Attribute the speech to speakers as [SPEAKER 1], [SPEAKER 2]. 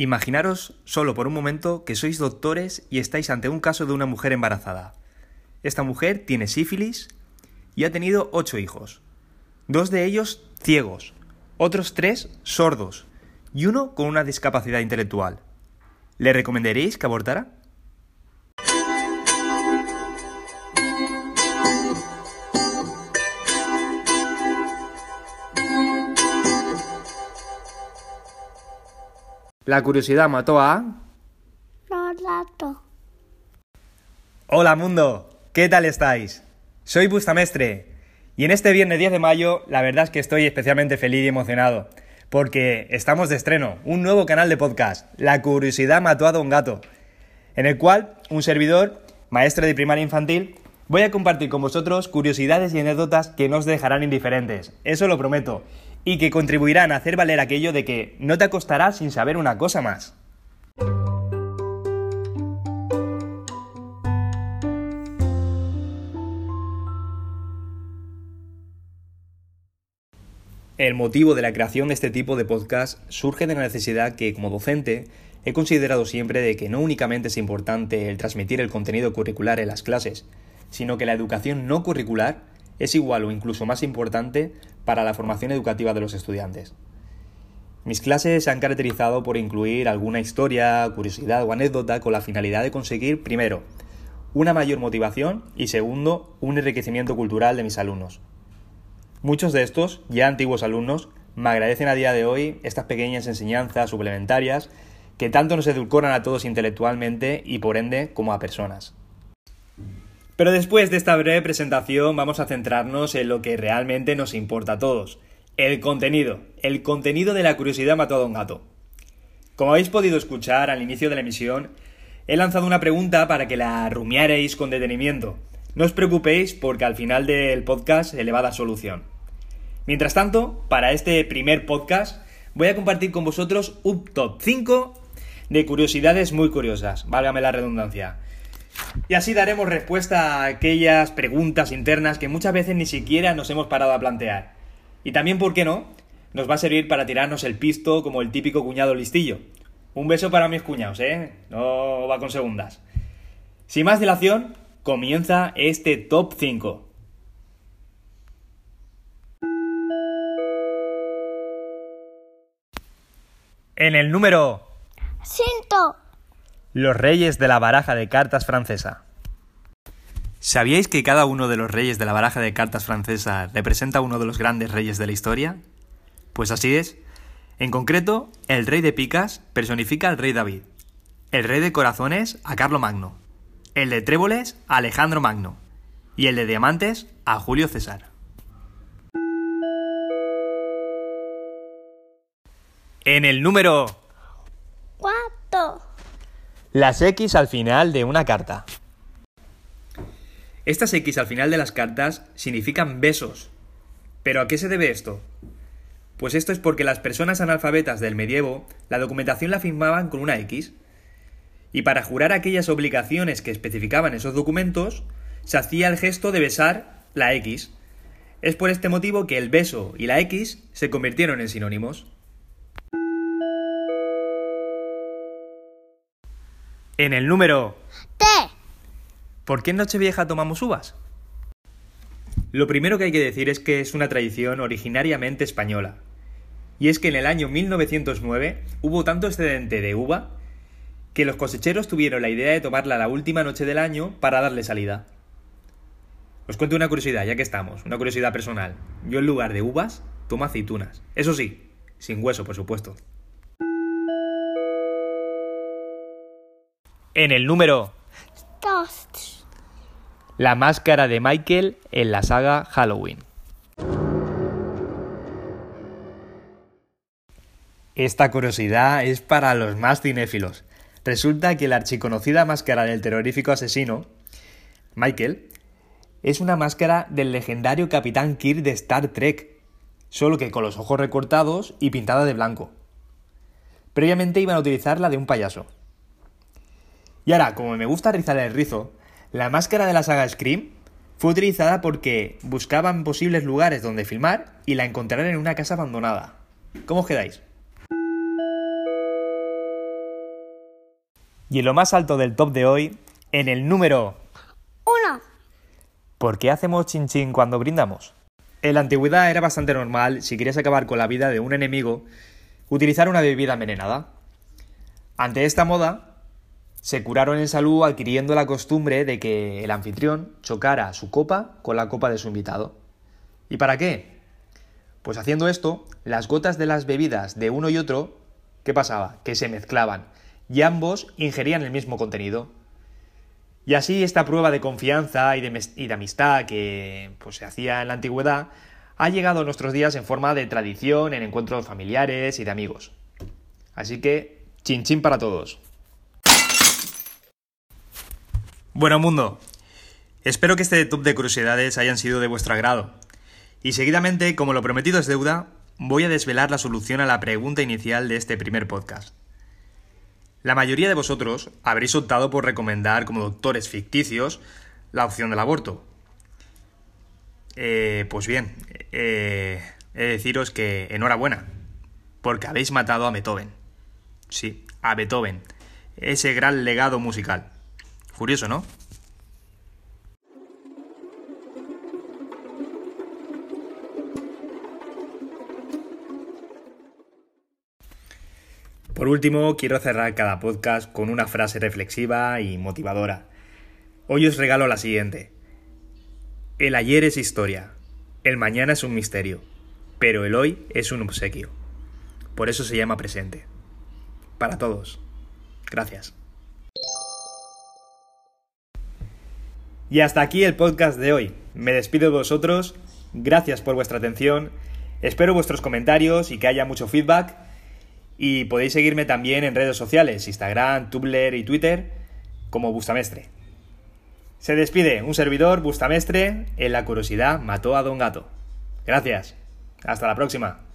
[SPEAKER 1] Imaginaros solo por un momento que sois doctores y estáis ante un caso de una mujer embarazada. Esta mujer tiene sífilis y ha tenido ocho hijos. Dos de ellos ciegos, otros tres sordos y uno con una discapacidad intelectual. ¿Le recomendaríais que abortara? La curiosidad mató a...
[SPEAKER 2] Lorato.
[SPEAKER 1] Hola mundo, ¿qué tal estáis? Soy Bustamestre y en este viernes 10 de mayo la verdad es que estoy especialmente feliz y emocionado porque estamos de estreno, un nuevo canal de podcast, La curiosidad mató a Don Gato, en el cual un servidor, maestro de primaria infantil, voy a compartir con vosotros curiosidades y anécdotas que no os dejarán indiferentes, eso lo prometo, y que contribuirán a hacer valer aquello de que no te acostarás sin saber una cosa más. El motivo de la creación de este tipo de podcast surge de la necesidad que, como docente, he considerado siempre de que no únicamente es importante el transmitir el contenido curricular en las clases, sino que la educación no curricular es igual o incluso más importante para la formación educativa de los estudiantes. Mis clases se han caracterizado por incluir alguna historia, curiosidad o anécdota con la finalidad de conseguir, primero, una mayor motivación y segundo, un enriquecimiento cultural de mis alumnos. Muchos de estos, ya antiguos alumnos, me agradecen a día de hoy estas pequeñas enseñanzas suplementarias que tanto nos edulcoran a todos intelectualmente y por ende como a personas. Pero después de esta breve presentación vamos a centrarnos en lo que realmente nos importa a todos, el contenido, el contenido de la curiosidad mató a Don Gato. Como habéis podido escuchar al inicio de la emisión, he lanzado una pregunta para que la rumiaréis con detenimiento. No os preocupéis porque al final del podcast se a solución. Mientras tanto, para este primer podcast voy a compartir con vosotros un top 5 de curiosidades muy curiosas, válgame la redundancia. Y así daremos respuesta a aquellas preguntas internas que muchas veces ni siquiera nos hemos parado a plantear. Y también, ¿por qué no? Nos va a servir para tirarnos el pisto como el típico cuñado listillo. Un beso para mis cuñados, ¿eh? No va con segundas. Sin más dilación, comienza este top 5. En el número. Los reyes de la baraja de cartas francesa. ¿Sabíais que cada uno de los reyes de la baraja de cartas francesa representa uno de los grandes reyes de la historia? Pues así es. En concreto, el rey de picas personifica al rey David, el rey de corazones a Carlo Magno, el de tréboles a Alejandro Magno y el de diamantes a Julio César. En el número. Las X al final de una carta. Estas X al final de las cartas significan besos. ¿Pero a qué se debe esto? Pues esto es porque las personas analfabetas del medievo la documentación la firmaban con una X. Y para jurar aquellas obligaciones que especificaban esos documentos, se hacía el gesto de besar la X. Es por este motivo que el beso y la X se convirtieron en sinónimos. En el número
[SPEAKER 2] T.
[SPEAKER 1] ¿Por qué en Nochevieja tomamos uvas? Lo primero que hay que decir es que es una tradición originariamente española. Y es que en el año 1909 hubo tanto excedente de uva que los cosecheros tuvieron la idea de tomarla la última noche del año para darle salida. Os cuento una curiosidad, ya que estamos, una curiosidad personal. Yo en lugar de uvas tomo aceitunas. Eso sí, sin hueso, por supuesto. En el número
[SPEAKER 2] Dos.
[SPEAKER 1] La máscara de Michael en la saga Halloween. Esta curiosidad es para los más cinéfilos. Resulta que la archiconocida máscara del terrorífico asesino, Michael, es una máscara del legendario Capitán Kirk de Star Trek, solo que con los ojos recortados y pintada de blanco. Previamente iban a utilizar la de un payaso. Y ahora, como me gusta rizar el rizo, la máscara de la saga Scream fue utilizada porque buscaban posibles lugares donde filmar y la encontraron en una casa abandonada. ¿Cómo os quedáis? Y en lo más alto del top de hoy, en el número...
[SPEAKER 2] Uno.
[SPEAKER 1] ¿Por qué hacemos chin chin cuando brindamos? En la antigüedad era bastante normal, si querías acabar con la vida de un enemigo, utilizar una bebida envenenada. Ante esta moda, se curaron en salud adquiriendo la costumbre de que el anfitrión chocara su copa con la copa de su invitado. ¿Y para qué? Pues haciendo esto, las gotas de las bebidas de uno y otro, ¿qué pasaba? Que se mezclaban y ambos ingerían el mismo contenido. Y así esta prueba de confianza y de, amistad que pues, se hacía en la antigüedad ha llegado a nuestros días en forma de tradición en encuentros familiares y de amigos. Así que, chin chin para todos. Bueno mundo, espero que este top de curiosidades hayan sido de vuestro agrado. Y seguidamente, como lo prometido es deuda, voy a desvelar la solución a la pregunta inicial de este primer podcast. La mayoría de vosotros habréis optado por recomendar como doctores ficticios la opción del aborto. Eh, pues bien, eh, he de deciros que enhorabuena, porque habéis matado a Beethoven. Sí, a Beethoven, ese gran legado musical. Curioso, ¿no? Por último, quiero cerrar cada podcast con una frase reflexiva y motivadora. Hoy os regalo la siguiente. El ayer es historia, el mañana es un misterio, pero el hoy es un obsequio. Por eso se llama presente. Para todos. Gracias. Y hasta aquí el podcast de hoy. Me despido de vosotros. Gracias por vuestra atención. Espero vuestros comentarios y que haya mucho feedback y podéis seguirme también en redes sociales, Instagram, Tumblr y Twitter, como Bustamestre. Se despide un servidor, Bustamestre, en la curiosidad mató a Don Gato. Gracias. Hasta la próxima.